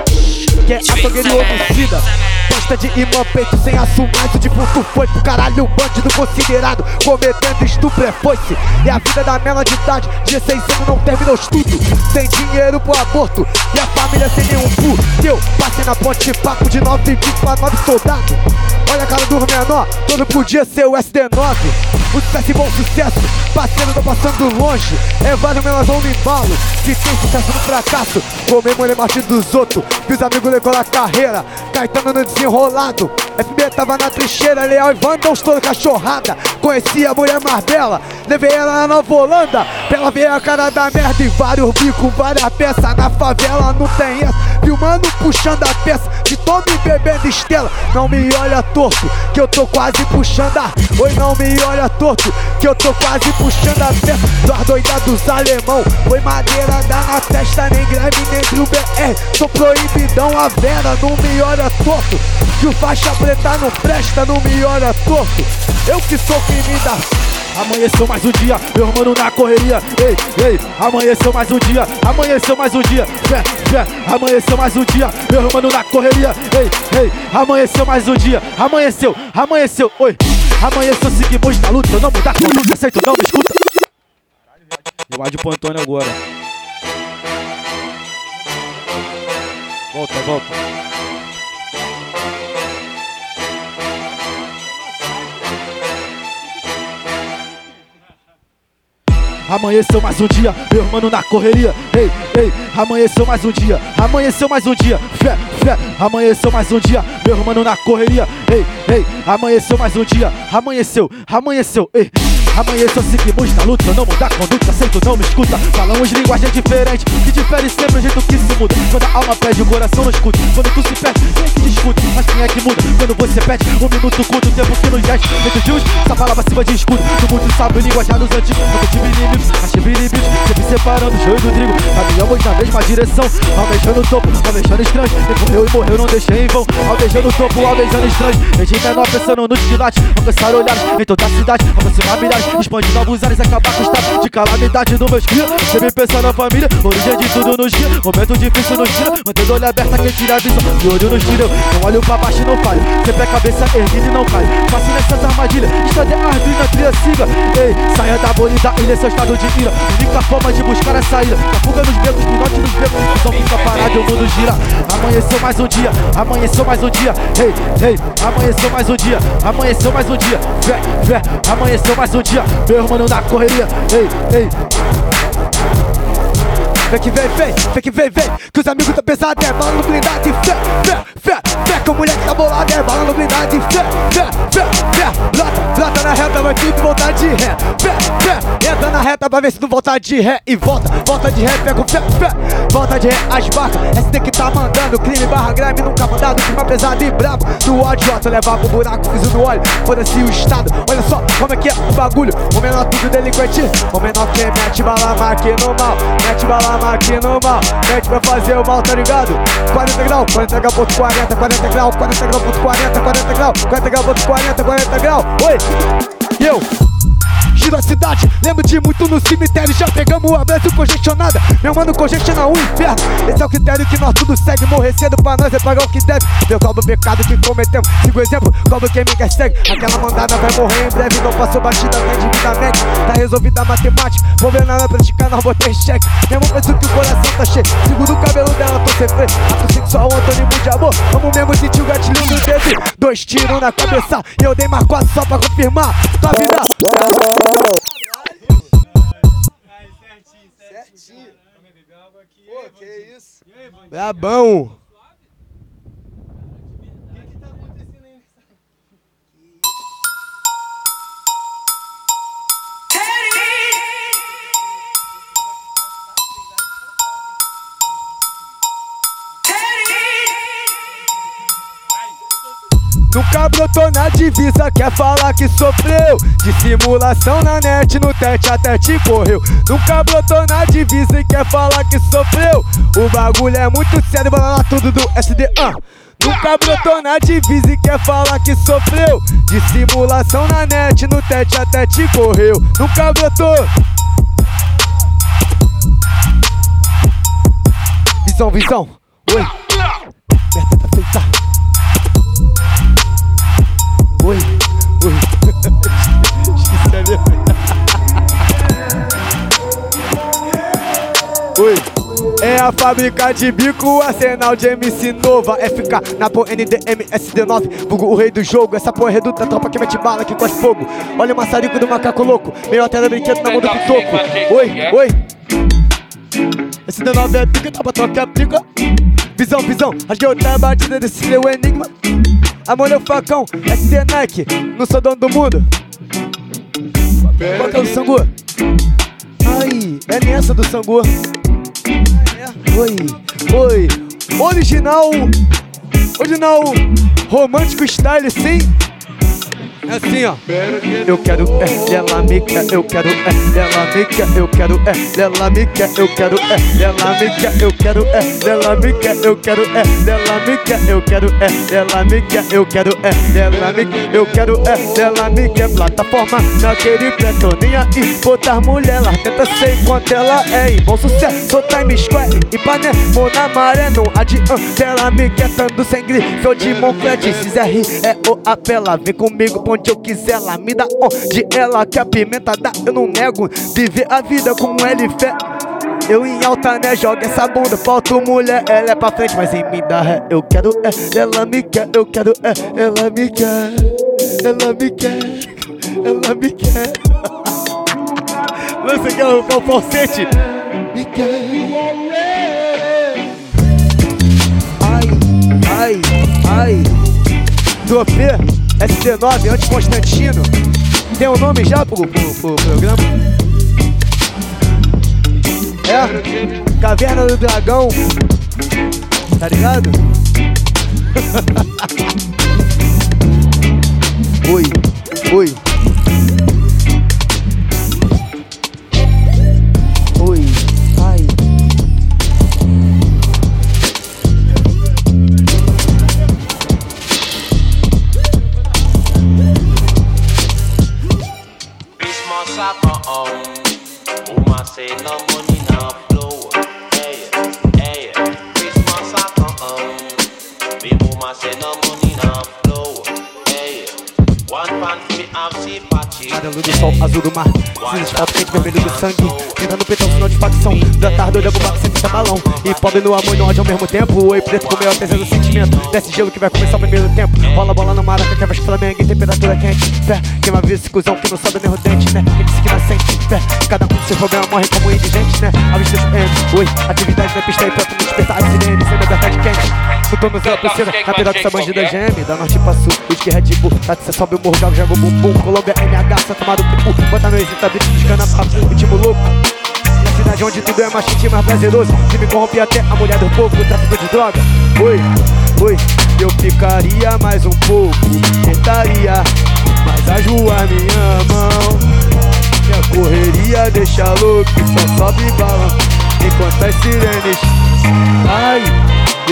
que é açougueiro homicida. Testa de imã, peito sem assumento de puto foi pro caralho, bandido considerado. Cometendo é foice. E a vida da menor de idade, 16 anos não terminou estudo. Sem dinheiro pro aborto e a família sem nenhum pu. Eu passei na ponte papo de 9 20 pra 9 soldados. Olha a cara do menor, todo podia ser o SD9. O sucesso e bom sucesso, parceiro tô passando longe. É vários melação no embalo, se tem sucesso no fracasso. Comemorei morte dos outros, que os amigos decolam a carreira. Caetano no desenrolado, FB tava na trincheira, Leal e Vandal toda cachorrada. Conheci a mulher mais bela, levei ela na Nova Holanda. Ela ver a cara da merda e vários bicos, várias peças. Na favela não tem essa, filmando, puxando a peça. De todo e bebendo estrela, não me olha torto, que eu tô quase puxando a. Oi, não me olha torto, que eu tô quase puxando a peça. Duas doidas dos alemão, foi madeira dá na testa, nem greve, nem drill BR. Sou proibidão, a vera, não me olha torto. Que o faixa preta não presta, não me olha torto. Eu que sou quem me dá. Amanheceu mais um dia, meu mano na correria. Ei, ei, amanheceu mais um dia, amanheceu mais um dia. Fé, fé, amanheceu mais um dia, meu mano na correria. Ei, ei, amanheceu mais um dia, amanheceu, amanheceu. Oi, amanheceu, seguimos na luta. Eu não mudar conduta, aceito, não me escuta. Eu ádio pro Antônio agora. Volta, volta. Amanheceu mais um dia, meu mano na correria. Ei, ei, amanheceu mais um dia, amanheceu mais um dia. Fé, fé, amanheceu mais um dia, meu mano na correria. Ei, ei, amanheceu mais um dia, amanheceu, amanheceu. Ei, amanheceu, seguimos na luta. Não muda a conduta, aceito, não me escuta. Falamos linguagem diferente, que difere sempre o jeito que se muda. Quando a alma pede, o coração não escuta. Quando tu se perde, quem é que discute? Mas quem é que muda? Quando você pede, um minuto curto, o tempo que nos geste. Feito de hoje, essa palavra acima de escudo. No mundo sabe linguajar dos antigos. Nunca tive inimigos, mas tive inimigos. Sempre separando o joio do trigo. Caminhamos na mesma direção, almejando o topo, almejando estranhos. Quem correu e morreu, não deixei em vão. Almejando o topo, almejando estranhos. Desde menor pensando no destilate, alcançar olhares em toda a cidade, aproximar milhares, expandir novos ares, acabar com o estado de calamidade do meus cria. Sempre pensar na família, origem de tudo nos guia. Momento difícil nos tira, mantendo o olho aberto, quem tira a visão. De olho nos tira, não olho pra baixo e não falho. Sempre a cabeça erguida e não cai. Passe nessas armadilhas, estrada é árdua na trilha siga. Ei, saia da bonita ilha, seu estado de ira. Única forma de buscar a saída. A fuga nos becos, pinote nos becos, então fica parado o mundo gira. Amanheceu mais um dia, amanheceu mais um dia. Ei, ei, amanheceu mais um dia, amanheceu mais um dia. Fé, fé, amanheceu mais um dia. Meu irmão na correria. Ei, ei, Vem que vem, vem, vem que vem, vem Que os amigos tá pesado, é bala no blindado Fé, fé, fé, fé Que o moleque tá bolado, é bala no blindado Fé, fé, fé, fé. Lota, lota na reta, vai tudo voltar de ré Fé, fé, entra na reta pra ver se não voltar de ré E volta, volta de ré, pega o fé, fé. Volta de ré, as barcas SD que tá mandando Crime barra grime, nunca mandado Clima pesado e brabo. Do ódio, ó, levar pro buraco Fiz no olho, foda-se o estado. Olha só como é que é o bagulho O menor tudo delinquente O menor que mete bala, marque no mal Mete bala, marque no mal Mete pra fazer o mal, tá ligado? 40 grau, 40 grau, ponto 40 40 grau, 40 grau, ponto 40 40 grau, 40 grau, ponto 40 40 grau Oi! E eu! Cidade. Lembro de muito no cemitério, já pegamos a Brasil congestionada. Meu mano congestiona o inferno. Esse é o critério que nós tudo segue. Morrer cedo pra nós é pagar o que deve. Meu cobro o pecado que cometemos. Sigo o exemplo, cobro quem me segue. Aquela mandada vai morrer em breve. Não passou batida, tá divinamente. Tá resolvida a matemática. Vou ver nada praticar, nós botei em xeque. Mesmo penso que o coração tá cheio. Seguro o cabelo dela, tô sem freio. Ato sexual, antônimo de amor. Vamos mesmo sentir o gatilho do dedo. Dois tiros na cabeça. E eu dei mais quatro só pra confirmar. Tua vida. Certinho, certinho. Certinho. Pô, que isso. E Brabão. Nunca brotou na divisa, quer falar que sofreu? Dissimulação na net, no tete até te correu. Nunca brotou na divisa e quer falar que sofreu? O bagulho é muito sério, bora lá tudo do SD ah. Nunca brotou na divisa e quer falar que sofreu. Dissimulação na net, no tete até te correu. Nunca brotou Visão, visão, oi. Meta tá feita Oi, oi. Esqueci a minha. Oi. É a fábrica de bico, arsenal de MC Nova FK, na porra NDM SD9 Vulgo o rei do jogo, essa porra é reduta Tropa que mete bala, que corre fogo Olha o maçarico do macaco louco Meio tela brinquedo na mão do pitoco Oi, oi SD9 é pica, dá pra trocar pica Visão, visão, rasguei outra batida desse seu enigma É o facão, SD Nike, não sou dono do mundo. Qual que é o Sangu? Ai, é nessa do Sangu. Oi, oi, original, original, romântico style, sim. É assim, ó. Eu quero é, ela me quer, eu quero é, ela me quer, eu quero é, ela me quer, eu quero é, ela me quer, eu quero é, ela me quer, eu quero é, ela me quer, eu quero é, ela me quer, eu quero é, ela me quer, eu quero é, ela me quer. Plataforma naquele tô nem aí. Botar mulher lá, tenta sei quanto ela é. Em bom sucesso, sou Time Square, Ipanema na maré, não adianta. Ela me quer, tando sem grife, sou de Moncled, se é o apela. Vem comigo, onde eu quiser, ela me dá onde ela quer pimenta dá, eu não nego. Viver a vida com L fé. Eu em alta, né? Joga essa bunda, falta mulher. Ela é pra frente, mas em mim dá ré. Eu quero é, ela me quer, eu quero é, ela me quer. Ela me quer, ela me quer. Lança aqui o o falsete. Me quer. Ai, ai, ai. Do AP, SD9, anti-Constantino. Tem um nome já pro, pro, pro programa? É, Caverna do Dragão. Tá ligado? oi. Oi, sol, azul do mar. Cinza, asfalto, quente, vermelho do sangue. Tenta no peitão, sinal de facção. Tarde, olhando pro sempre tá balão E pobre no amor e no ódio ao mesmo tempo. Oi, preto com meu pesado sentimento. Desce gelo que vai começar o primeiro tempo. Rola bola no maraca, que é Flamengo em temperatura quente. Fé, ver esse cuzão que não sobe nem o né? Quem disse que não sente? Fé Cada um com seu problema morre como indigente, né? A vista do Oi, atividade na pista e pronto me despertar a Sem liberdade torno zero piscina, na piroca essa bandida geme. Da norte pra sul, whisky Red Bull. Tá cê sobe o morro, joga, joga o bumbum. Colômbia, NH, Santa Maru, Pipu. Bota no exita, bicho, descana, papo, ritmo louco. Na cidade onde tudo é mais quente, mais prazeroso. Que me corrompe até a mulher do povo, o tráfico de droga. Oi, oi, eu ficaria mais um pouco. Tentaria, mas as ruas me amam Minha correria deixa louco, só sobe bala Enquanto as sirenes. Ai,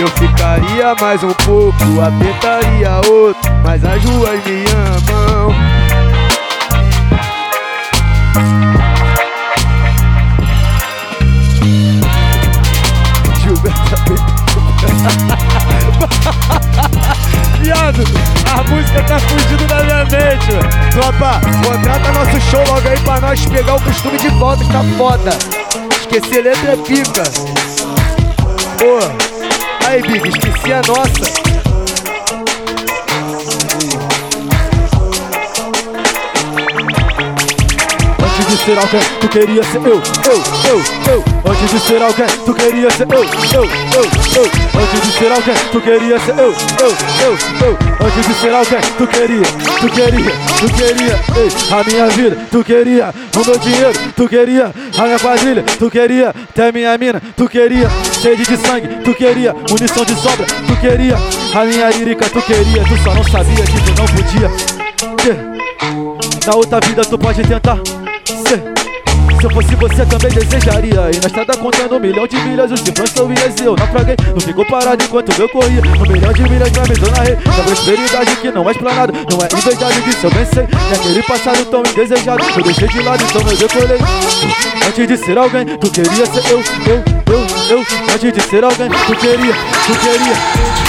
eu ficaria mais um pouco Apertaria outro, mas as ruas me amam Viado, a música tá fugindo da minha mente. Tropa, contrata nosso show logo aí pra nós pegar o costume de volta que tá foda. Esquecer letra é pica. Aí, Big, esqueci a nossa. Antes de ser alguém, tu queria ser eu, eu, eu, eu. Antes de ser alguém, tu queria ser eu, eu, eu, eu. Antes de ser alguém, tu queria ser eu, eu, eu, eu. Antes de ser alguém, tu queria, tu queria, tu queria, ei, a minha vida, tu queria, o meu dinheiro, tu queria, a minha quadrilha, tu queria, até minha mina, tu queria, sede de sangue, tu queria, munição de sobra, tu queria, a minha lírica, tu queria, tu só não sabia que tu não podia ter. Na outra vida tu pode tentar ser. Se eu fosse você também desejaria. E na estrada contando um milhão de milhas Os cifrões são minhas e eu naufraguei Não ficou parado enquanto eu corria Um milhão de milhas pra me na rei. Da prosperidade que não é esplanado Não é invejado disso eu pensei E aquele passado tão indesejado Eu deixei de lado então eu decolei. Antes de ser alguém, tu queria ser eu, eu, eu, eu. Antes de ser alguém, tu queria, tu queria.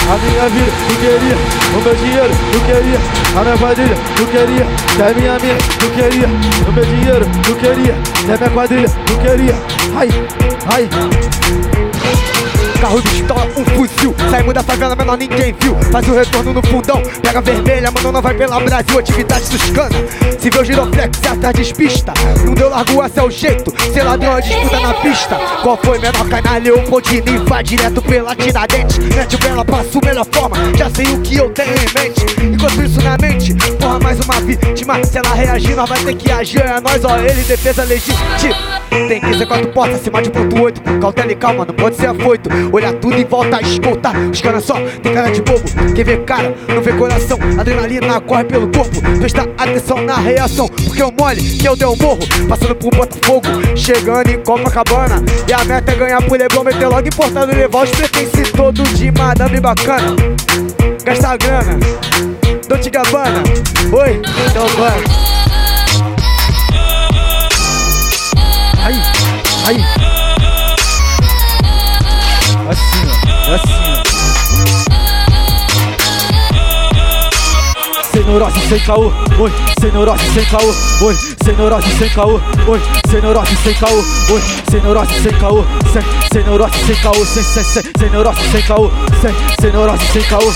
A minha vida, tu queria. O meu dinheiro, tu queria. A minha quadrilha, tu queria. Até minha mina, tu queria. O meu dinheiro, tu queria quadrilha, tu queria Ai, ai Carro de pistola, um fuzil. Saímos da favela, menor ninguém viu. Faz o retorno no fundão. Pega vermelha, mano, não vai pela Brasil. Atividade suscana Se vê o giroflex, é atrás despista Não deu largo, esse é o jeito. Ser ladrão é disputa na pista. Qual foi, menor canalha? Eu continue Vai direto pela Tiradentes. Mete o bela, passo melhor forma. Já sei o que eu tenho em mente. Enquanto isso na mente Porra, mais uma vítima. Se ela reagir, nós vai ter que agir. É nós, ó, ele, defesa legítima. Tem que ser quatro portas acima de ponto oito. Cautela e calma, não pode ser afoito Olhar tudo e volta a escoltar Os caras só tem cara de bobo. Quem vê cara, não vê coração. Adrenalina corre pelo corpo. Presta atenção na reação. Porque eu mole, que eu dei o morro. Passando por Botafogo Chegando em Copacabana. E a meta é ganhar por Leblon Meter logo e levar os pertences todos de madame bacana. Gastar grana. Dolce Gabbana. Oi, então vamos Ai, ai. Assim. Sem neurose, sem caô, oi, sem neurose, sem caô, oi, sem neurose, sem caô, oi, sem neurose, sem caô, oi, sem neurose, sem caô, sem, sem neurose, sem caô, sem, sem, sem, sem neurose, sem caô, sem, sem neurose, sem caô.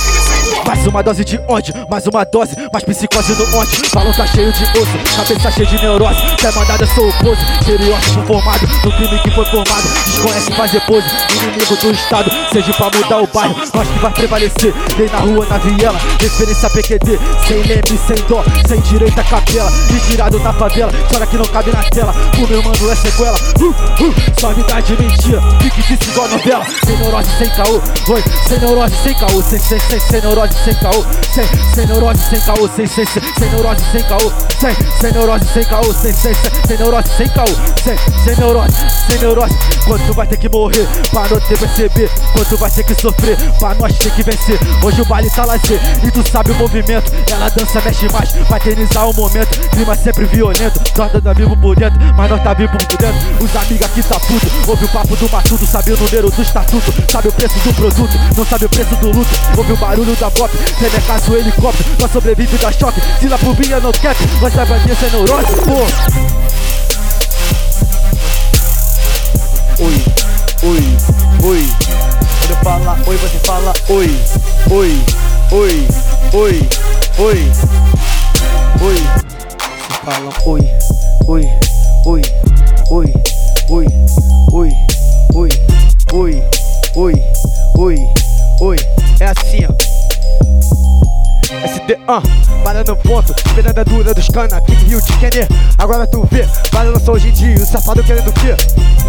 Mais uma dose de ódio, mais uma dose, mais psicose no ódio. Balão tá cheio de osso, cabeça cheia de neurose. Quer mandada, sou o pose. Estereótipo formado no crime que foi formado. Desconhece fazer pose, inimigo do Estado. Seja pra mudar o bairro, nós que vai prevalecer. Vem na rua, na viela, referência PQD. Sem leme, sem dó, sem direita capela. Retirado na favela, chora que não cabe na tela. O meu mano é sequela, uh, uh, suavidade mentira. Pique disse igual novela, sem neurose, sem caô. Oi, sem neurose, sem caô, sem, sem, sem, sem neurose, sem caô. Sem, sem neurose, sem caô, sem, sem, sem, sem neurose, sem caô. Sem, sem neurose, sem caô, sem, sem, sem, sem neurose, sem caô. Sem, sem neurose, sem neurose. Quando tu vai ter que morrer, pra não ter perceber. Tu vai ter que sofrer, pra nós ter que vencer. Hoje o baile tá lazer, e tu sabe o movimento. Ela dança, mexe mais, pra eternizar o momento. Clima sempre violento, nós tá vivo por dentro, mas nós tá vivo por dentro. Os amigos aqui tá puto, ouve o papo do matuto, sabe o número do estatuto, sabe o preço do produto, não sabe o preço do luto. Ouve o barulho da pop, sem é helicóptero, nós sobrevive da choque. Se na pubinha não cap, nós vai bater sem neurose, pô. Oi, oi, oi. Quando eu falar oi, você fala oi, oi, oi, oi, oi, oi. Você fala oi, oi, oi, oi, oi, oi, oi, oi, oi, oi, oi. É assim, ó. SD, ah, bala no ponto, pedrada dura dos cana, King Rio de Kenner. Agora tu vê, bala lançou hoje em dia, o safado querendo o quê?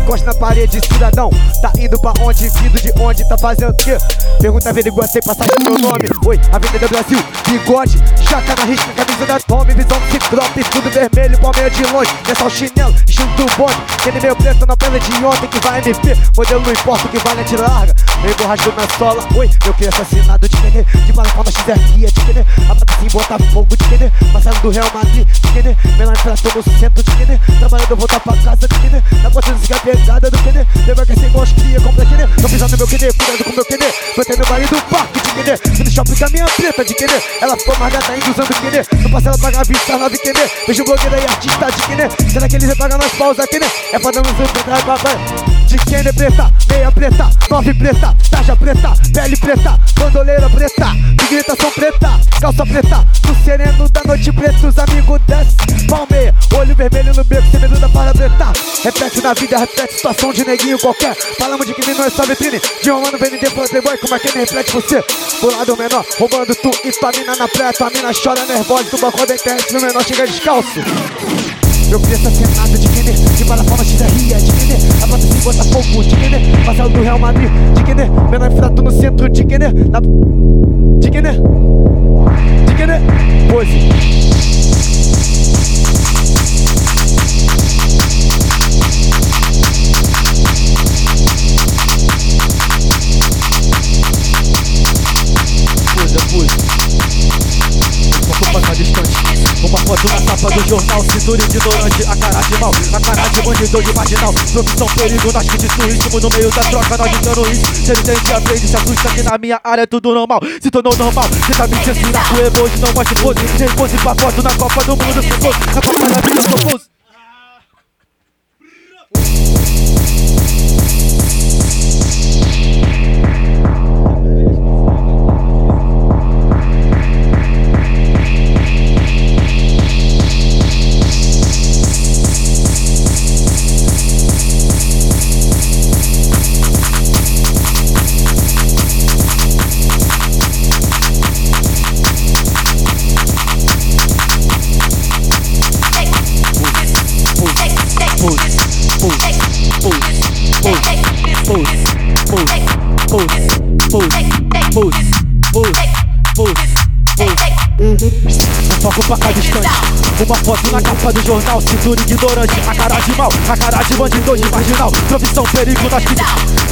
Encosta na parede, cidadão, tá indo pra onde? Vindo de onde? Tá fazendo o quê? Pergunta averigua sem passagem meu nome. Oi, Avenida Brasil, bigode, chata na risca, camisa da Tommy, visão ciclope, escudo vermelho, palmeira de longe, é só o chinelo, estilo do bonde. Aquele meu preto na pele de ontem que vai MP, modelo não importa o que vale, a te larga. Meio borrachudo na sola, oi, meu que assassinado de querer, de bala com a XRI, de querer. Abata sim, bota fogo de querer. Marcelo do Real Madrid, de querer. Melanie pra todo no centro de querer. Trabalhador voltar pra casa de querer. Na costa desse pegada do querer. Leva que ser igual os cria, compra querer. Não pisar no meu querer, cuidado com meu querer. Botei meu marido do parque de querer. Fui no shopping com a minha preta de querer. Ela ficou mais gata ainda usando querer. Não passa ela pagar vista, nove querer. Vejo blogueira e artista de querer. Será que eles repagam nós pausa querer? É pra dar um zoom pra trás, papai. De querer preta, meia preta, nove preta, taja preta, pele preta, bandoleira preta, gritação preta, calça preta, no sereno da noite preta, os amigos desce, palmeia, olho vermelho no beco, sem medo da para preta. Repete na vida, repete situação de neguinho qualquer. Falamos de que não é só vitrine, de um ano VND pro playboy, como é que nem reflete você? Do lado menor, roubando tu e tua mina na praia, tua mina chora nervosa, tu balcão da internet, no menor chega descalço. Eu preço sem nada de querer De plataforma XRIA de querer A bota sem Botafogo querer Marcelo do Real Madrid querer. Menor frato no centro querer. Na... Querer. Pose Pose, do jornal, cintura ignorante, a cara de mal, a cara de bandido de marginal. Profissão perigo, que disso ritmo no meio da troca, nós gritando isso. Se ele tem aprende, se assusta que na minha área é tudo normal. Se tornou normal, tenta me censurar, o emoji não mostra pose. Tem pose pra foto na Copa do Mundo, se pose. Na Copa da Vida, eu sou pose. Uma foto capa do jornal Cintura ignorante, a cara de mal A cara de bandido de marginal. Profissão perigo, nós que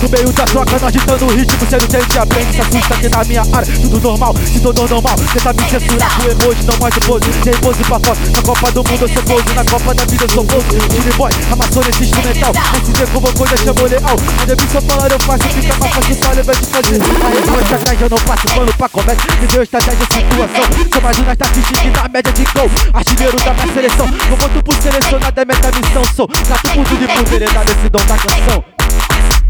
No meio da troca, nós ditando o ritmo Cê não entende, aprende, se assusta que na minha área. Tudo normal, se tornou normal. Tenta me censurar com emoji, não mais pose. Nem pose pra foto, na Copa do Mundo eu sou pose. Na Copa da Vida eu sou pose. Jimmy Boy, amassou nesse instrumental dia convocou, já chamou leal. Ainda vi só falar, eu faço, fica mais fácil Só lembra de fazer. A resposta estratégia, eu não passo pano pra comédia Me deu estratégia, situação Sou mais um estatística na média de gol. Artilheiro da minha seleção Não voto por selecionado, é meta missão Sou gato por tudo e por veredade esse dom da canção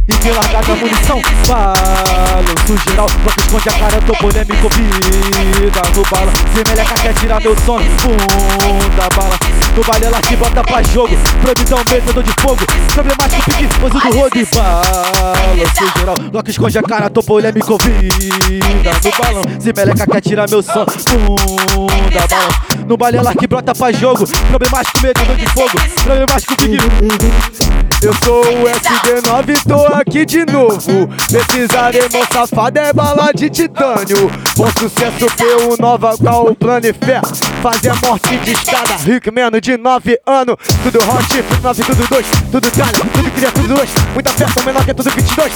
e que largada a munição? Balanço geral, bloco esconde a cara, tô polêmico Vida no bala, se meleca quer tirar meu sono Bunda bala, no baile ela te bota pra jogo Proibidão, método de fogo. Problemático, pique, pose do rodo e Balanço geral, bloco esconde a cara, tô polêmico Vida no balão, se meleca quer tirar meu sono Bunda bala, no baile ela que brota pra jogo Problemático, método de fogo. Problemático, pique Eu sou o SD9, tô aqui de novo. Pesquisar, irmão safado, é bala de titânio. Bom sucesso, P1 nova, qual o plano e fé? Fazer morte de escada, rico, menos de 9 anos. Tudo hot, tudo 9, tudo 2, tudo calha, tudo cria, tudo 2. Muita festa, menor que é tudo 22.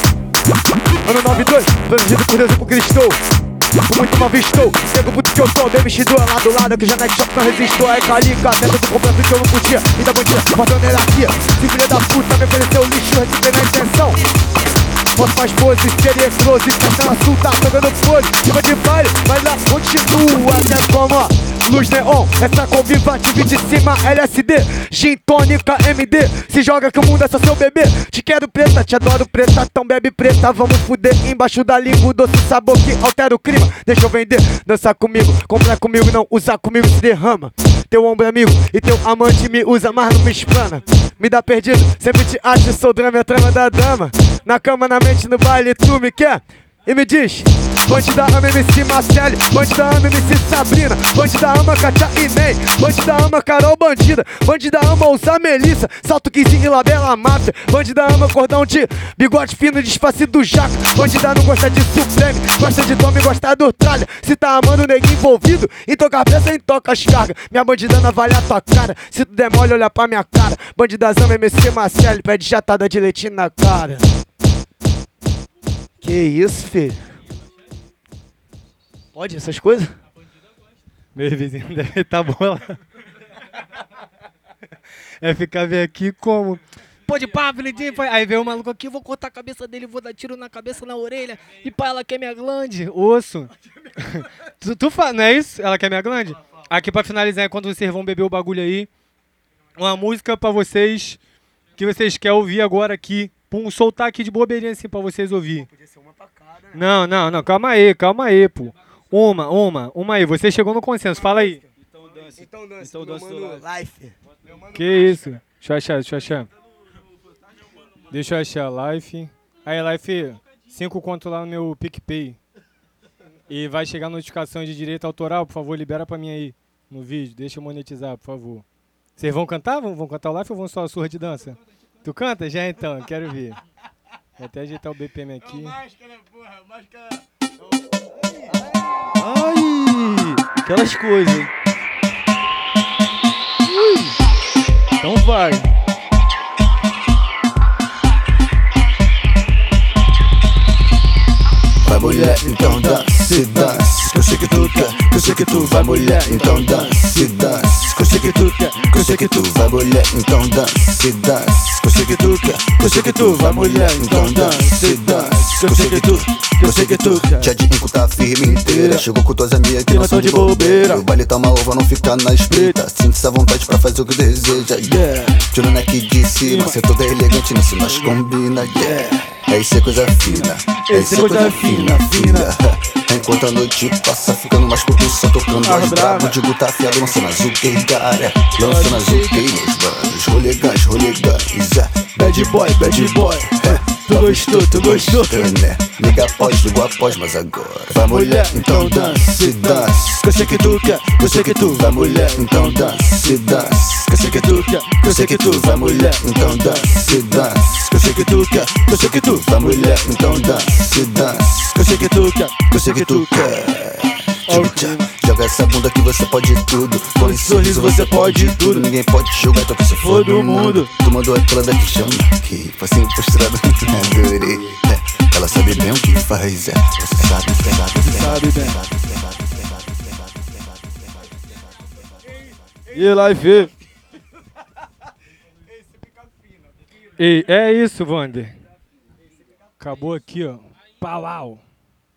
Ano 92, protegido por Deus e por Cristo. Com muito mal visto, nego puto que eu sou, demitido lá do lado que já na shop não resistou. É calica, dentro do completo que eu não podia. E da bandida, botando hierarquia. Se filha da puta me ofereceu lixo, receber na intenção. Posso faz pose, seria close, Castela Sul tá pegando pose Cima de baile, vai lá, continua Até ó, luz neon Essa conviva, tive de cima, LSD Gin tônica, MD Se joga que o mundo é só seu bebê. Te quero preta, te adoro preta Então bebe preta, vamos fuder Embaixo da língua, o doce sabor que altera o clima. Deixa eu vender, dançar comigo Comprar comigo, não usar comigo, se derrama. Teu ombro é amigo e teu amante me usa Mas não me explana Me dá perdido, sempre te acho, sou drama, é trama da dama Na cama, na mente, no baile, tu me quer? E me diz, bandida ama MC Marcele, bandida ama MC Sabrina, bandida ama Katia e Ney, bandida ama Carol Bandida, bandida ama usar Melissa, salto 15 e labela máfia, bandida ama cordão de bigode fino disfarce do jaco, bandida não gosta de supreme, gosta de tome e gosta do tralha, se tá amando o neguinho envolvido, então com a pressa em toca as cargas, minha bandida não vale a tua cara, se tu der mole olha pra minha cara, bandida ama MC Marcele, pede jatada de leitinho na cara. Que isso, filho? Pode essas coisas? Meu vizinho deve estar bola. É ficar bem aqui como. Pode pá, Felipe. Aí veio o maluco aqui, vou cortar a cabeça dele, vou dar tiro na cabeça, na orelha. E pá, ela quer minha glande. Osso. tu, tu fala, não é isso? Ela quer minha glande? Aqui pra finalizar, enquanto vocês vão beber o bagulho aí, uma música pra vocês que vocês querem ouvir agora aqui. Pum, soltar aqui de bobeirinha assim pra vocês ouvir. Não, não, não, calma aí, calma aí, pô. Uma, uma, uma aí. Você chegou no consenso, fala aí. Então dance. Então dança, Então meu dança mano Life. Meu Que isso? Deixa eu achar, deixa eu achar. Deixa eu achar, Life. Aí, Life, 5 conto lá no meu PicPay. E vai chegar notificação de direito autoral, por favor, libera pra mim aí no vídeo. Deixa eu monetizar, por favor. Vocês vão cantar? Vão, vão cantar o Life ou vão só a surra de dança? Tu canta? Já então, quero ver. Vou até ajeitar o BPM aqui. Máscara, porra, máscara. Ai! Aquelas coisas, hein? Ui. Então vai. Vai mulher, então dance, dance Que eu sei que tu quer, que eu sei que tu vai mulher, então dance, dance eu sei que tu quer, que eu sei que tu vai mulher, então dance, dance eu sei que tu quer, que eu sei que tu vai mulher, então dance, dance eu sei que tu, eu sei que tu quer Tia de Inco tá firme inteira Chegou com tuas amigas que não são de bobeira O baile tá uma ova, não fica na espreita Sinta essa vontade pra fazer o que deseja, yeah. Tiro neck de cima, cê toda elegante, se nós combina, yeah é isso é coisa fina, é isso é coisa fina, fina. Enquanto a noite passa, ficando mais curto, só tocando as brabo. Digo tá afiado, lançando azul, que cara. Lançando que meus manos. Rolegãs, rolegãs, é. Bad boy, bad boy. É. Tu gostou, tu gostou, né? Liga após, ligo após, mas agora. Vai mulher, então dance, dance. Que eu sei que tu quer, que eu sei que tu vai mulher, então dance, dance. Que eu sei que tu quer, que eu sei que tu vai mulher, então dance, dance. Que eu sei que tu quer, que eu sei que tu vai mulher, então dance, dance. Que eu sei que tu quer, que eu sei que tu quer. Joga essa bunda que você pode tudo. Com esse sorriso você pode tudo. Ninguém pode julgar, então que você for do mundo. Tu mandou aquela daqui chama que facinho posturado. Adorei. É, ela sabe bem o que faz. É, você sabe, você sabe, você sabe bem. E live. Ei, é isso, Wander. Acabou aqui, ó. Pau, au.